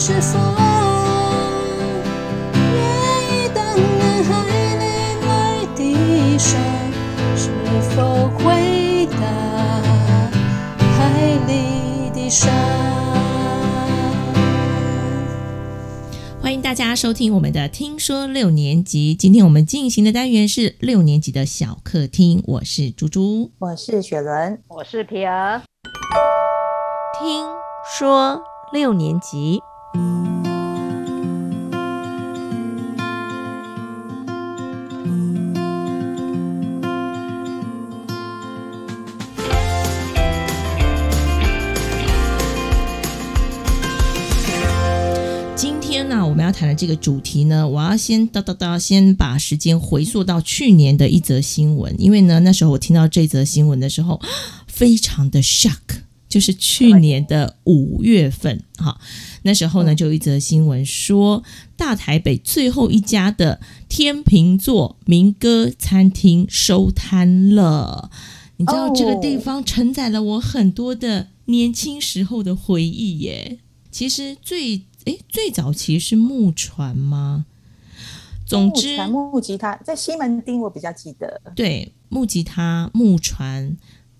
是否愿意当男孩恋爱的手？是否回答海里的沙？欢迎大家收听我们的《听说六年级》。今天我们进行的单元是六年级的小客厅，我是猪猪。我是雪伦，我是皮儿，听说六年级，今天呢，我们要谈的这个主题呢，我要先哒哒哒，先把时间回溯到去年的一则新闻，因为呢，那时候我听到这则新闻的时候，非常的 shock，就是去年的五月份，哈，那时候呢，就有一则新闻说，大台北最后一家的天秤座民歌餐厅收摊了。你知道这个地方承载了我很多的年轻时候的回忆耶。其实最诶最早期是木船吗？总木之，船木吉他在西门町，我比较记得。对木吉他、木船，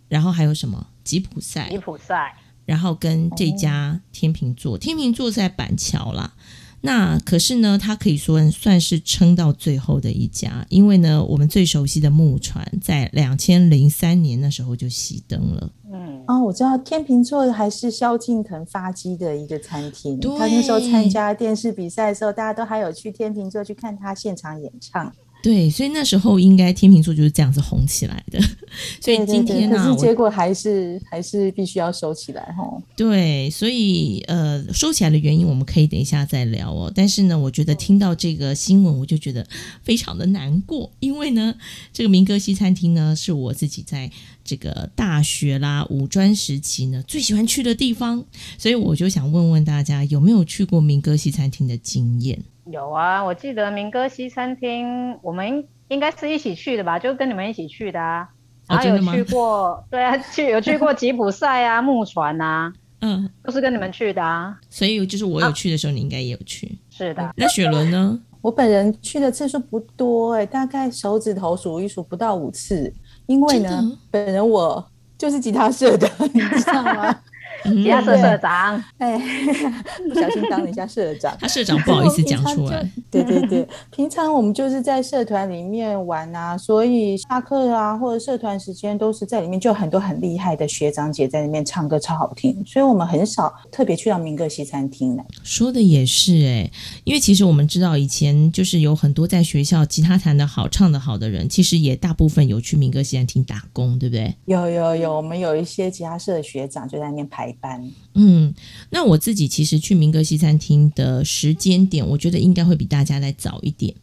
然后还有什么吉普赛吉，普赛，然后跟这家天秤座，天秤座在板桥啦。那可是呢，它可以说算是撑到最后的一家，因为呢，我们最熟悉的木船在两千零三年那时候就熄灯了。嗯，哦，我知道天秤座还是萧敬腾发迹的一个餐厅。对他那时候参加电视比赛的时候，大家都还有去天秤座去看他现场演唱。对，所以那时候应该天秤座就是这样子红起来的。所以今天呢、我可是结果还是还是必须要收起来哈。对，所以呃，收起来的原因我们可以等一下再聊哦。但是呢，我觉得听到这个新闻，我就觉得非常的难过，因为呢，这个民歌西餐厅呢，是我自己在这个大学啦、五专时期呢最喜欢去的地方，所以我就想问问大家，有没有去过民歌西餐厅的经验？有啊，我记得民歌西餐厅，我们应应该是一起去的吧，就跟你们一起去的啊。哦真的吗然后有去过，对啊，去有去过吉普赛啊、木船啊，嗯，都是跟你们去的啊。所以就是我有去的时候，你应该也有去。是的，那雪伦呢？我本人去的次数不多哎、大概手指头数一数不到五次。因为呢，本人我就是吉他社的，你知道吗？吉他社社长，哎，不小心当了一下社长。他社长不好意思讲出来。对对对，平常我们就是在社团里面玩啊，所以下课啊或者社团时间都是在里面，就很多很厉害的学长姐在里面唱歌，超好听。所以我们很少特别去到民歌西餐厅来。说的也是诶，因为其实我们知道以前就是有很多在学校吉他弹得好、唱得好的人，其实也大部分有去民歌西餐厅打工，对不对？有有有，我们有一些吉他社的学长就在那边排班。嗯，那我自己其实去民歌西餐厅的时间点，我觉得应该会比大家再早一点，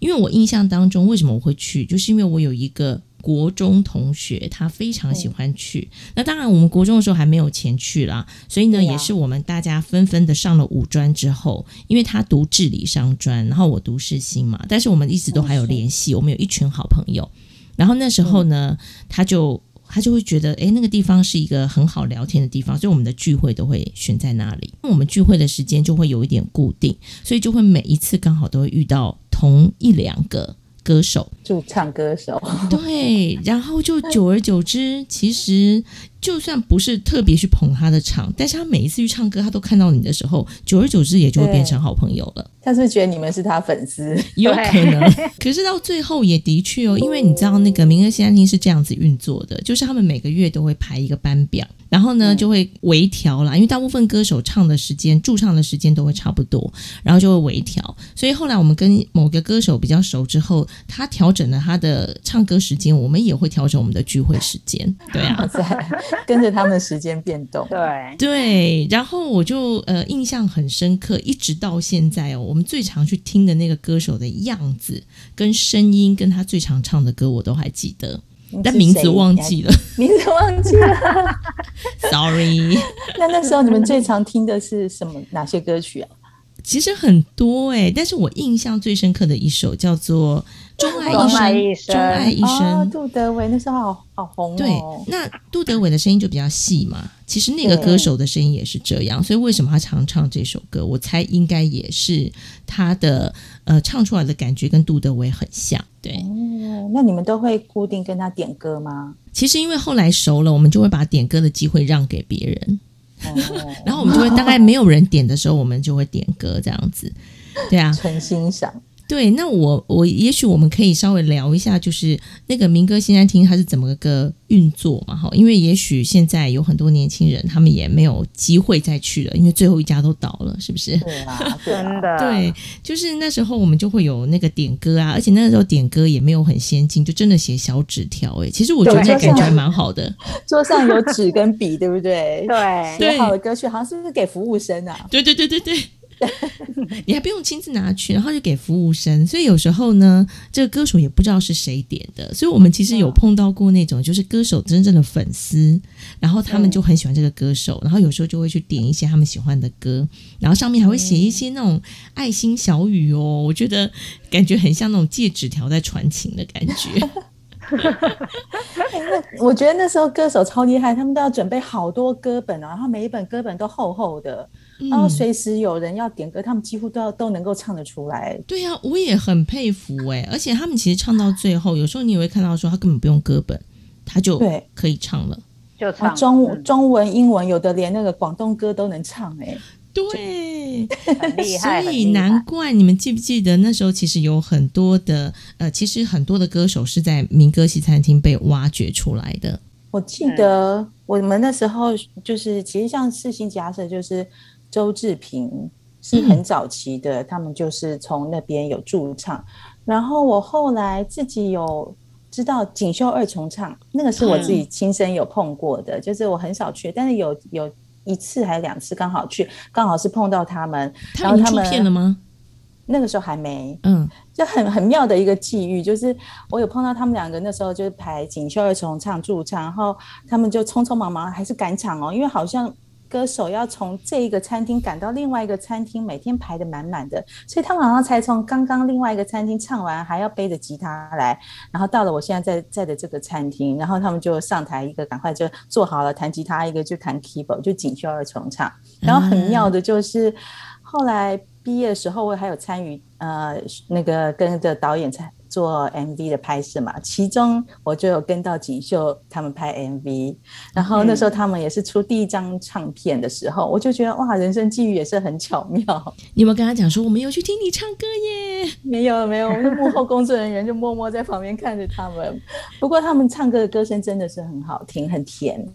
因为我印象当中，为什么我会去，就是因为我有一个国中同学，他非常喜欢去。那当然，我们国中的时候还没有钱去啦，所以呢，也是我们大家纷纷的上了五专之后，因为他读治理商专，然后我读世新嘛，但是我们一直都还有联系，我们有一群好朋友。然后那时候呢，他就他就会觉得，哎，那个地方是一个很好聊天的地方，所以我们的聚会都会选在那里。我们聚会的时间就会有一点固定，所以就会每一次刚好都会遇到同一两个歌手，驻唱歌手，对，然后就久而久之，其实就算不是特别去捧他的场，但是他每一次去唱歌，他都看到你的时候，久而久之也就会变成好朋友了。他是不是觉得你们是他粉丝？有可能，可是到最后也的确哦，因为你知道那个民歌西餐厅是这样子运作的，就是他们每个月都会排一个班表，然后呢就会微调啦，因为大部分歌手唱的时间、驻唱的时间都会差不多，然后就会微调。所以后来我们跟某个歌手比较熟之后，他调整了他的唱歌时间，我们也会调整我们的聚会时间。对啊，在 跟着他们的时间变动。对，对，然后我就呃印象很深刻，一直到现在哦，我们最常去听的那个歌手的样子、跟声音，跟他最常唱的歌，我都还记得，但 名字忘记了名字忘记了。，sorry。那那时候你们最常听的是什么？哪些歌曲啊？其实很多哎、但是我印象最深刻的一首叫做《钟爱一生》，钟爱一生。哦，杜德伟那时候好好红对哦，，那杜德伟的声音就比较细嘛。其实那个歌手的声音也是这样，所以为什么他常唱这首歌？我猜应该也是他的呃唱出来的感觉跟杜德伟很像。对，哦，那你们都会固定跟他点歌吗？其实因为后来熟了，我们就会把点歌的机会让给别人，哦，然后我们就会大概没有人点的时候，我们就会点歌这样子。对啊，纯欣赏。对，那我我也许我们可以稍微聊一下，就是那个民歌新餐厅它是怎么个运作嘛？哈，因为也许现在有很多年轻人，他们也没有机会再去了，因为最后一家都倒了，是不是？对啊，真的，对，就是那时候我们就会有那个点歌啊，而且那时候点歌也没有很先进，就真的写小纸条。哎，其实我觉得那感觉还蛮好的。桌上有纸跟笔，对不对？对对写好的歌曲好像是不是给服务生啊？对对对对对，你还不用亲自拿去，然后就给服务生。所以有时候呢，这个歌手也不知道是谁点的，所以我们其实有碰到过那种就是歌手真正的粉丝，然后他们就很喜欢这个歌手，然后有时候就会去点一些他们喜欢的歌，然后上面还会写一些那种爱心小语哦，我觉得感觉很像那种借纸条在传情的感觉。那 我觉得那时候歌手超厉害，他们都要准备好多歌本，然后每一本歌本都厚厚的，然后嗯随时有人要点歌，他们几乎都要都能够唱得出来。对呀、我也很佩服哎、而且他们其实唱到最后，有时候你也会看到说他根本不用歌本，他就对可以唱了。啊，就唱中嗯中文、英文，有的连那个广东歌都能唱哎、对，很厉害，所以难怪你们记不记得那时候其实有很多的呃，其实很多的歌手是在民歌西餐厅被挖掘出来的。我记得我们那时候就是，其实像世新假设就是周志平是很早期的，他们就是从那边有驻唱。然后我后来自己有知道锦绣二重唱，那个是我自己亲身有碰过的，就是我很少去，但是有有一次还是两次刚好去，刚好是碰到他们，他们出然后他们片了吗？那个时候还没，嗯，就很很妙的一个际遇，就是我有碰到他们两个，那时候就是排锦绣二重唱驻唱，然后他们就匆匆忙忙还是赶场哦，因为好像歌手要从这一个餐厅赶到另外一个餐厅，每天排的满满的，所以他们好像才从刚刚另外一个餐厅唱完，还要背着吉他来，然后到了我现在在在的这个餐厅，然后他们就上台，一个赶快就做好了弹吉他，一个就弹 keyboard，就锦绣二重唱。然后很妙的就是，后来毕业的时候，我还有参与呃那个跟着导演在做 MV 的拍摄嘛，其中我就有跟到锦绣他们拍 MV，然后那时候他们也是出第一张唱片的时候，我就觉得哇，人生际遇也是很巧妙。你有没有跟他讲说我们有去听你唱歌耶？没有没有，我们幕后工作人员就默默在旁边看着他们。不过他们唱歌的歌声真的是很好听，很甜。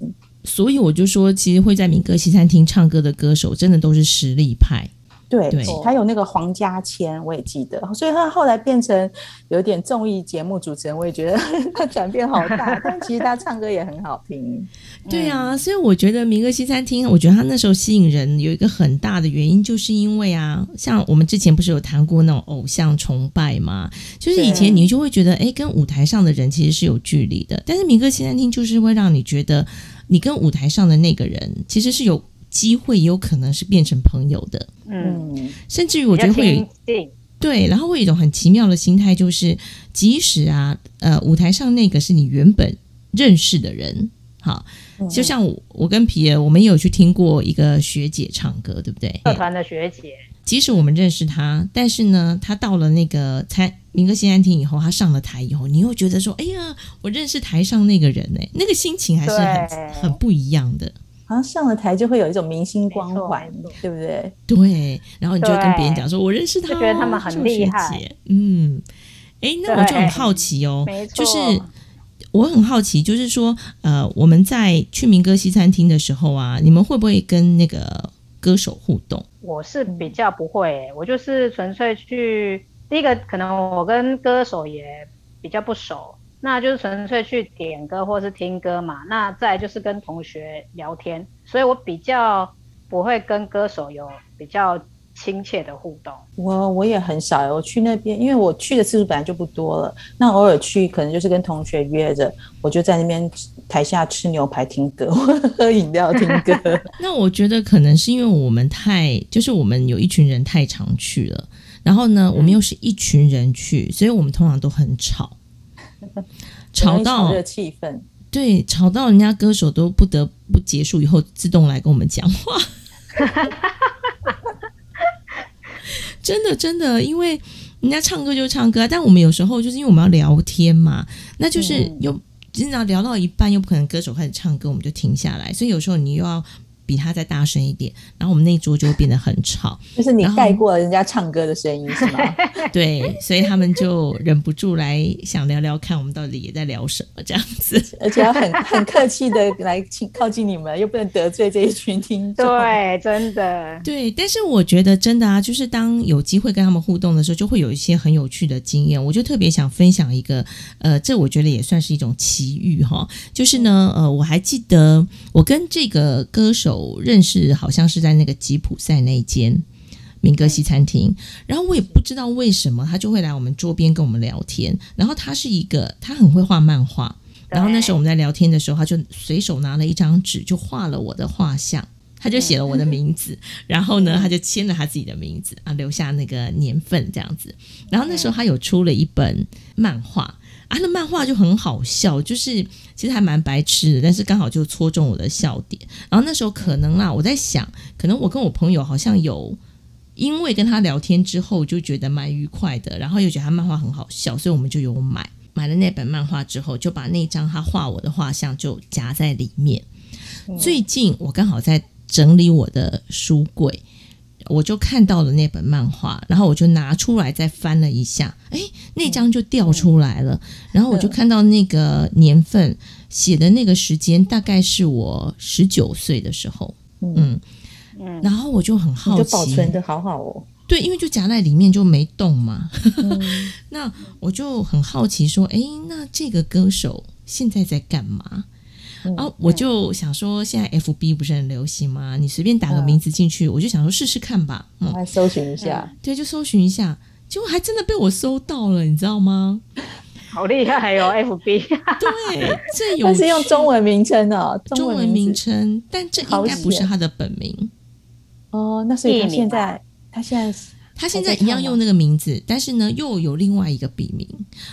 所以我就说，其实会在民歌西餐厅唱歌的歌手，真的都是实力派。对对，还有那个黄家千，我也记得，所以他后来变成有点综艺节目主持人，我也觉得 他转变好大。但其实他唱歌也很好听。对啊，所以我觉得民歌西餐厅，我觉得他那时候吸引人有一个很大的原因，就是因为啊，像我们之前不是有谈过那种偶像崇拜嘛？就是以前你就会觉得，哎，跟舞台上的人其实是有距离的，但是民歌西餐厅就是会让你觉得，你跟舞台上的那个人其实是有机会，也有可能是变成朋友的，嗯，嗯，甚至于我觉得会有一对，然后会有一种很奇妙的心态，就是即使啊，呃，舞台上那个是你原本认识的人，好，嗯。就像我我跟皮儿，我们也有去听过一个学姐唱歌，对不对？社团的学姐，即使我们认识她，但是呢，她到了那个餐民歌新餐厅以后，她上了台以后，你又觉得说，哎呀，我认识台上那个人呢，那个心情还是很很不一样的。好像上了台就会有一种明星光环对不对？对，然后你就会跟别人讲说，我认识他、哦，就觉得他们很厉害。嗯，哎，那我就很好奇哦，没错，就是我很好奇，就是说，呃，我们在去民歌西餐厅的时候啊，你们会不会跟那个歌手互动？我是比较不会欸、我就是纯粹去第一个，可能我跟歌手也比较不熟，那就是纯粹去点歌或是听歌嘛。那再就是跟同学聊天，所以我比较不会跟歌手有比较亲切的互动。我我也很少，我去那边，因为我去的次数本来就不多了。那偶尔去，可能就是跟同学约着，我就在那边台下吃牛排、听歌，喝饮料、听歌。那我觉得可能是因为我们太，就是我们有一群人太常去了，然后呢，我们又是一群人去，所以我们通常都很吵，吵到的气氛。对，吵到人家歌手都不得不结束以后，自动来跟我们讲话。真的，真的，因为人家唱歌就唱歌，但我们有时候就是因为我们要聊天嘛，那就是又经常聊到一半，又不可能歌手开始唱歌，我们就停下来，所以有时候你又要。比他再大声一点，然后我们那桌就会变得很吵。就是你盖过了人家唱歌的声音，是吗？对，所以他们就忍不住来想聊聊看，我们到底也在聊什么这样子。而且要很很客气的来请靠近你们，又不能得罪这一群听众。对，真的。对，但是我觉得真的啊，就是当有机会跟他们互动的时候，就会有一些很有趣的经验。我就特别想分享一个，呃，这我觉得也算是一种奇遇哈。就是呢，呃，我还记得我跟这个歌手。有认识，好像是在那个吉普赛那间民歌西餐厅。然后我也不知道为什么，他就会来我们桌边跟我们聊天。然后他是一个，他很会画漫画。然后那时候我们在聊天的时候，他就随手拿了一张纸，就画了我的画像，他就写了我的名字。然后呢，他就签了他自己的名字啊，留下那个年份这样子。然后那时候他有出了一本漫画。他的漫画就很好笑，就是其实还蛮白痴的，但是刚好就戳中我的笑点。然后那时候可能啊，我在想，可能我跟我朋友好像有因为跟他聊天之后就觉得蛮愉快的，然后又觉得他漫画很好笑，所以我们就有买买了那本漫画之后，就把那张他画我的画像就夹在里面。最近我刚好在整理我的书柜。我就看到了那本漫画，然后我就拿出来再翻了一下，哎，那张就掉出来了。然后我就看到那个年份写的那个时间，大概是我十九岁的时候。嗯嗯，然后我就很好奇，就保存的好好哦。对，因为就夹在里面就没动嘛。那我就很好奇说，哎，那这个歌手现在在干嘛？啊，我就想说，现在 F B 不是很流行吗？你随便打个名字进去，我就想说试试看吧。嗯，来搜寻一下，对，就搜寻一下，结果还真的被我搜到了，你知道吗？好厉害哦，F B。对，这有是用中文名称哦，中文名称，但这应该不是他的本名。哦，那所以他现在，他现在是。他现在一样用那个名字，但是呢，又有另外一个笔名，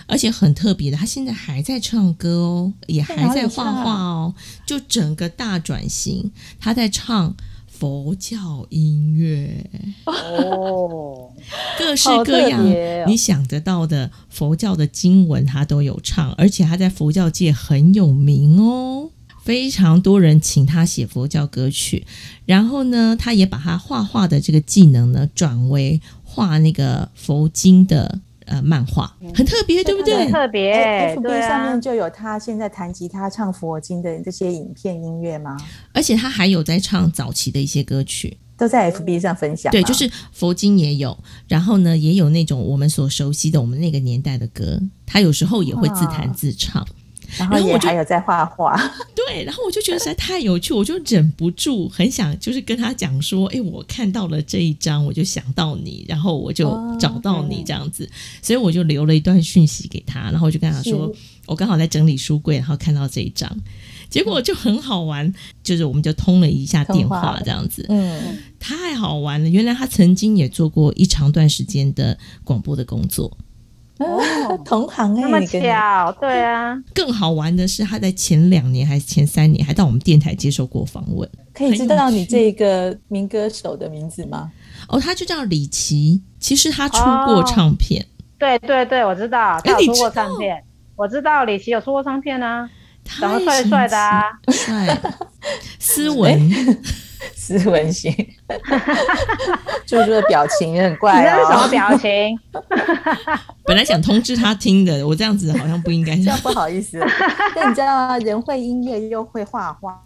而且很特别的，他现在还在唱歌哦，也还在画画哦，就整个大转型，他在唱佛教音乐。哦，各式各样你想得到的佛教的经文他都有唱，而且他在佛教界很有名哦。非常多人请他写佛教歌曲，然后呢，他也把他画画的这个技能呢转为画那个佛经的呃漫画，很特别，对不对？特别，F B 上面就有他现在弹吉他唱佛经的这些影片音乐吗？而且他还有在唱早期的一些歌曲，都在 F B 上分享。对，就是佛经也有，然后呢，也有那种我们所熟悉的我们那个年代的歌，他有时候也会自弹自唱。然后我还有在画画，对，然后我就觉得实在太有趣，我就忍不住很想就是跟他讲说，哎，我看到了这一张，我就想到你，然后我就找到你这样子，所以我就留了一段讯息给他，然后我就跟他说，我刚好在整理书柜，然后看到这一张，结果就很好玩，就是我们就通了一下电话这样子，嗯，太好玩了，原来他曾经也做过一长段时间的广播的工作。哦，同行哎，那么巧，对啊。更好玩的是，他在前两年还是前三年，还到我们电台接受过访问。可以知道你这个民歌手的名字吗？哦，他就叫李琦。其实他出过唱片。对对对，我知道，他出过唱片。我知道李琦有出过唱片啊，长得帅帅的啊，帅，斯文。斯文型，猪猪的表情也很怪哦。什么表情？本来想通知他听的，我这样子好像不应该。这样不好意思。但你知道吗，人会音乐又会画画，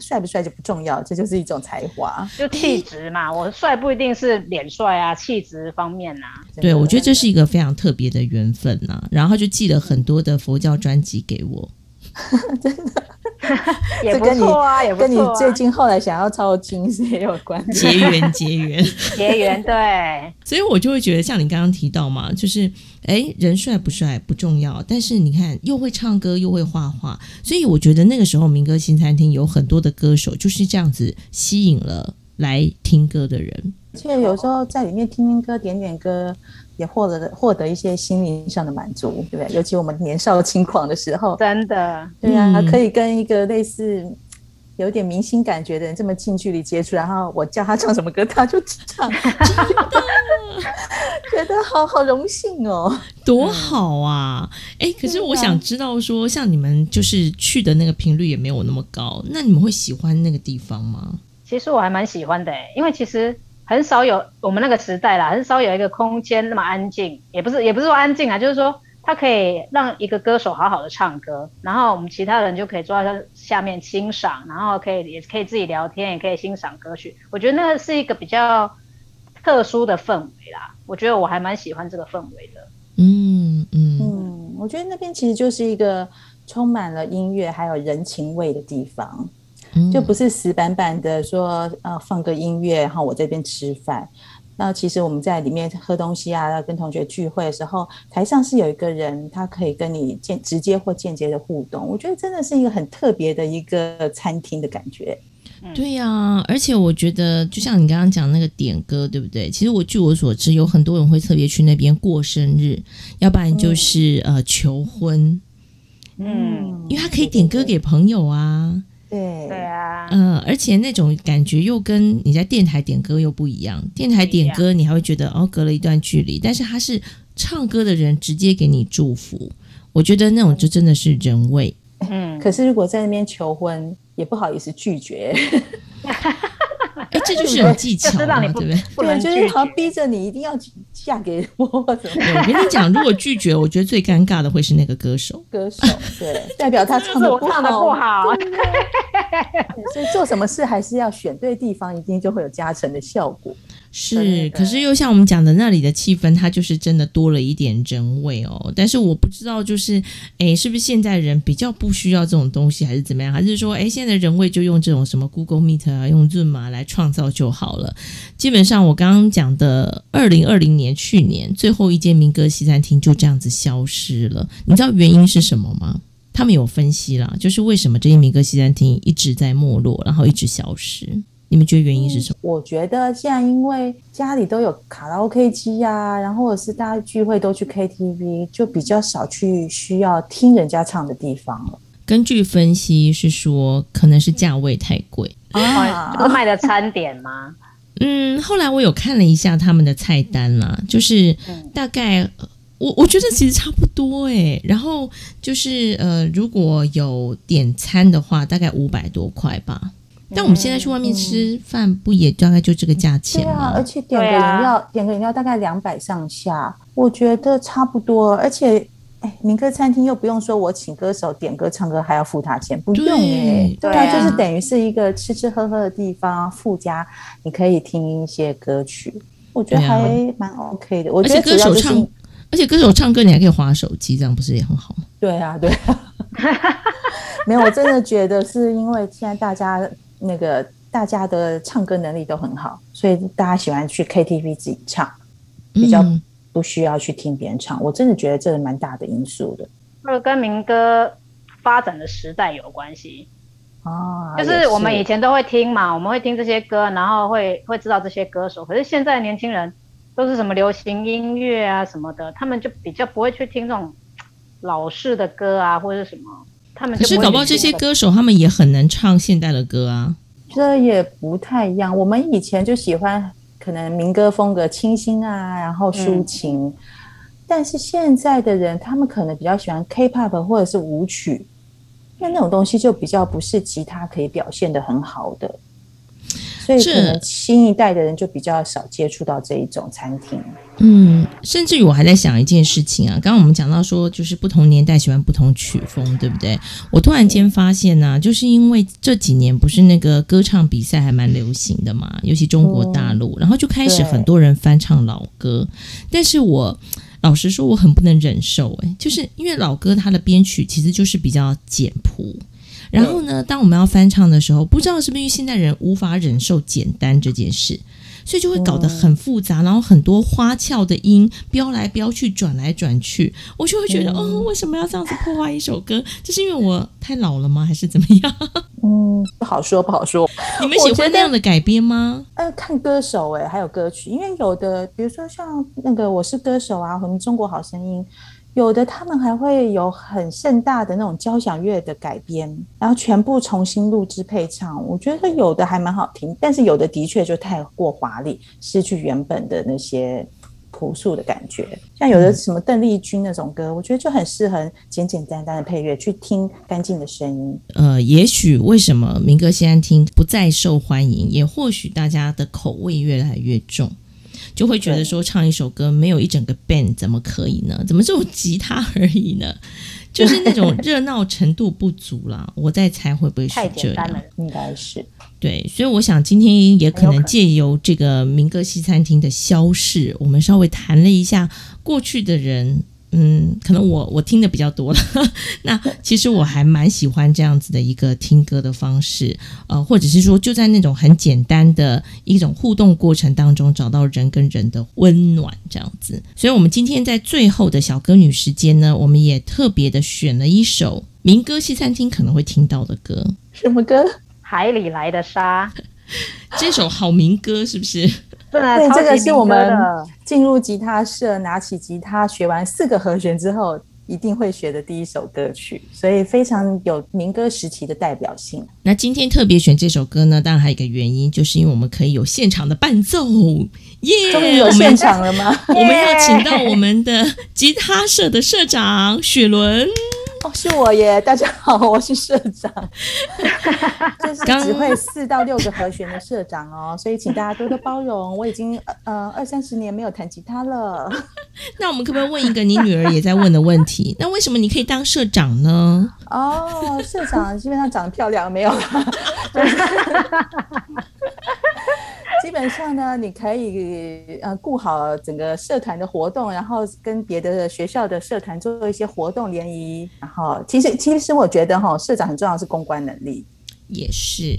帅不帅就不重要，这就是一种才华，就气质嘛。我帅不一定是脸帅啊，气质方面啊。对，我觉得这是一个非常特别的缘分呐。然后他就寄了很多的佛教专辑给我，真的。也不错啊，也不跟你最近后来想要抄经是也有关系。结 缘结缘。结缘，对，所以我就会觉得，像你刚刚提到嘛，就是哎，人帅不帅不重要，但是你看又会唱歌又会画画，所以我觉得那个时候民歌新餐厅有很多的歌手就是这样子吸引了来听歌的人。而且有时候在里面听听歌、点点歌，也获得获得一些心灵上的满足，对不对？尤其我们年少轻狂的时候，真的，对啊，嗯可以跟一个类似有点明星感觉的人这么近距离接触，然后我叫他唱什么歌，他就唱，觉得好好荣幸哦。多好啊！哎、可是我想知道说，像你们就是去的那个频率也没有那么高，那你们会喜欢那个地方吗？其实我还蛮喜欢的欸，因为其实很少有我们那个时代啦，很少有一个空间那么安静，也不是也不是说安静啊，就是说它可以让一个歌手好好的唱歌，然后我们其他人就可以坐在下面欣赏，然后可以也可以自己聊天，也可以欣赏歌曲。我觉得那个是一个比较特殊的氛围啦，我觉得我还蛮喜欢这个氛围的。嗯嗯嗯，我觉得那边其实就是一个充满了音乐还有人情味的地方。嗯就不是死板板的说，呃，放个音乐，然后我这边吃饭。那其实我们在里面喝东西啊，跟同学聚会的时候，台上是有一个人，他可以跟你间直接或间接的互动。我觉得真的是一个很特别的一个餐厅的感觉。对呀、而且我觉得，就像你刚刚讲那个点歌，对不对？其实我据我所知，有很多人会特别去那边过生日，要不然就是、呃求婚，嗯，因为他可以点歌给朋友啊。对对啊，嗯、而且那种感觉又跟你在电台点歌又不一样。电台点歌，你还会觉得哦，隔了一段距离，但是他是唱歌的人直接给你祝福，我觉得那种就真的是人味。嗯，可是如果在那边求婚，也不好意思拒绝，哎，这就是有技巧嘛，就是让你不对不对？对，就是好像。逼着你一定要嫁给我，或者我跟你讲，如果拒绝，我觉得最尴尬的会是那个歌手。歌手，对，代表他唱的不我唱不好，所以做什么事还是要选对地方，一定就会有加成的效果。是，对可是又像我们讲的，那里的气氛，它就是真的多了一点人味哦。但是我不知道，就是诶，是不是现在人比较不需要这种东西，还是怎么样？还是说，诶，现在的人味就用这种什么 Google Meet 啊，用 Zoom 啊来创造就好了？基本上，我刚刚讲的，二零二零年去年最后一间民歌西餐厅就这样子消失了。你知道原因是什么吗？他们有分析啦，就是为什么这些民歌西餐厅一直在没落，然后一直消失。你们觉得原因是什么？我觉得现在因为家里都有卡拉 OK 机呀、然后或者是大家聚会都去 KTV，就比较少去需要听人家唱的地方了。根据分析是说，可能是价位太贵。哦就是卖的餐点吗？嗯，后来我有看了一下他们的菜单啦，就是嗯大概。呃我我觉得其实差不多诶，然后就是呃，如果有点餐的话，大概五百多块吧。但我们现在去外面吃饭，不也大概就这个价钱对啊，而且点个饮料，点个饮料大概两百上下，我觉得差不多。而且，哎，民歌餐厅又不用说我请歌手点歌唱歌还要付他钱，不用哎、对对啊，对啊就是等于是一个吃吃喝喝的地方，附加你可以听一些歌曲，我觉得还蛮 OK 的。我觉得歌手唱，而且歌手唱歌你还可以划手机，这样不是也很好吗？对啊，对啊，没有，我真的觉得是因为现在大家那个大家的唱歌能力都很好，所以大家喜欢去 KTV 自己唱，比较嗯不需要去听别人唱。我真的觉得这是蛮大的因素的或者跟民歌发展的时代有关系？啊。就是我们以前都会听嘛，我们会听这些歌，然后会会知道这些歌手。可是现在年轻人都是什么流行音乐啊什么的，他们就比较不会去听这种老式的歌啊，或者是什么。他们可是搞不好这些歌手他们也很能唱现代的歌啊。这也不太一样。我们以前就喜欢可能民歌风格清新啊，然后抒嗯情，但是现在的人他们可能比较喜欢 K-pop 或者是舞曲，那那种东西就比较不是吉他可以表现的很好的，所以可这能新一代的人就比较少接触到这一种餐厅。嗯，甚至于我还在想一件事情啊，刚刚我们讲到说，就是不同年代喜欢不同曲风，对不对？我突然间发现呢、就是因为这几年不是那个歌唱比赛还蛮流行的嘛，尤其中国大陆，然后就开始很多人翻唱老歌，但是我。老实说，我很不能忍受，诶，就是因为老歌它的编曲其实就是比较简朴，然后呢，当我们要翻唱的时候，不知道是不是因为现代人无法忍受简单这件事，所以就会搞得很复杂，然后很多花俏的音飙来飙去、转来转去，我就会觉得，嗯哦，为什么要这样子破坏一首歌？这是因为我太老了吗？还是怎么样？嗯，不好说，不好说。你们喜欢那样的改编吗？呃，看歌手哎、还有歌曲，因为有的，比如说像那个《我是歌手》啊，或者《中国好声音》，有的他们还会有很盛大的那种交响乐的改编，然后全部重新录制配唱。我觉得有的还蛮好听，但是有的的确就太过华丽，失去原本的那些朴素的感觉。像有的什么邓丽君那种歌，我觉得就很适合简简单单的配乐去听干净的声音。呃，也许为什么民歌现在听不再受欢迎，也或许大家的口味越来越重，就会觉得说唱一首歌没有一整个 band 怎么可以呢？怎么只有吉他而已呢？就是那种热闹程度不足啦。我在猜会不会是这样。应该是对，所以我想今天也可能借由这个民歌西餐厅的消逝，我们稍微谈了一下过去的人。嗯，可能我我听的比较多了。那其实我还蛮喜欢这样子的一个听歌的方式，呃，或者是说就在那种很简单的一种互动过程当中，找到人跟人的温暖这样子。所以，我们今天在最后的小歌女时间呢，我们也特别的选了一首民歌西餐厅可能会听到的歌。什么歌？海里来的沙，这首好民歌是不是？对，这个是我们的。进入吉他社，拿起吉他，学完四个和弦之后，一定会学的第一首歌曲，所以非常有民歌时期的代表性。那今天特别选这首歌呢，当然还有一个原因，就是因为我们可以有现场的伴奏，耶、终于有现场了吗？我们要请到我们的吉他社的社长雪伦。哦，是我耶！大家好，我是社长，就是刚只会四到六个和弦的社长哦，所以请大家多多包容。我已经呃二三十年没有弹吉他了。那我们可不可以问一个你女儿也在问的问题？那为什么你可以当社长呢？哦，社长基本上长得漂亮，没有啦。就 是基本上呢，你可以呃顾好整个社团的活动，然后跟别的学校的社团做一些活动联谊。然后其实其实我觉得哈，社长很重要的是公关能力。也是，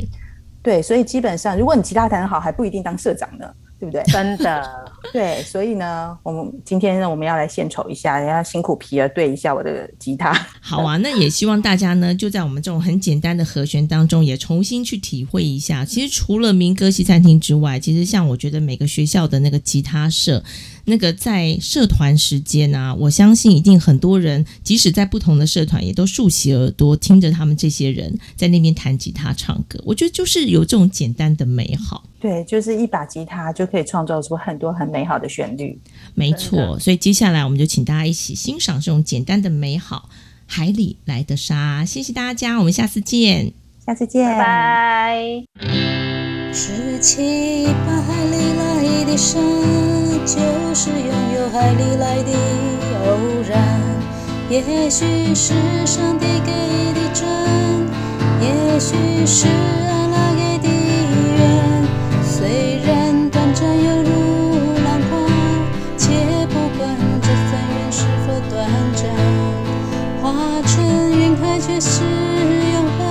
对，所以基本上如果你其他谈得好，还不一定当社长呢，对不对？真的，对，所以呢，我们今天呢，我们要来献丑一下，要辛苦皮儿对一下我的吉他。好啊，那也希望大家呢，就在我们这种很简单的和弦当中，也重新去体会一下。其实除了民歌西餐厅之外，其实像我觉得每个学校的那个吉他社，那个在社团时间啊，我相信一定很多人，即使在不同的社团，也都竖起耳朵听着他们这些人在那边弹吉他唱歌。我觉得就是有这种简单的美好。对，就是一把吉他就可以创造出很多很美好的旋律。没错，所以接下来我们就请大家一起欣赏这种简单的美好。海里来的沙，谢谢大家，我们下次见。下次见，拜拜。的沙，就是拥有海里来的偶然。也许是上帝给的真，也许是阿拉给的缘。虽然短暂犹如浪花，且不管这份缘是否短暂，化成云海却是永恒。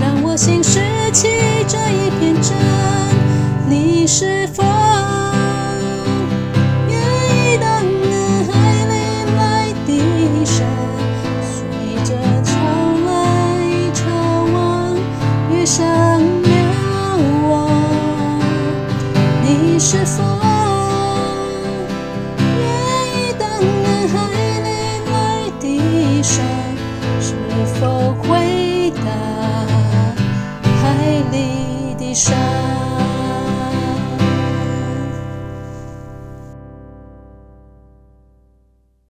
让我心拾起这一片真，你是否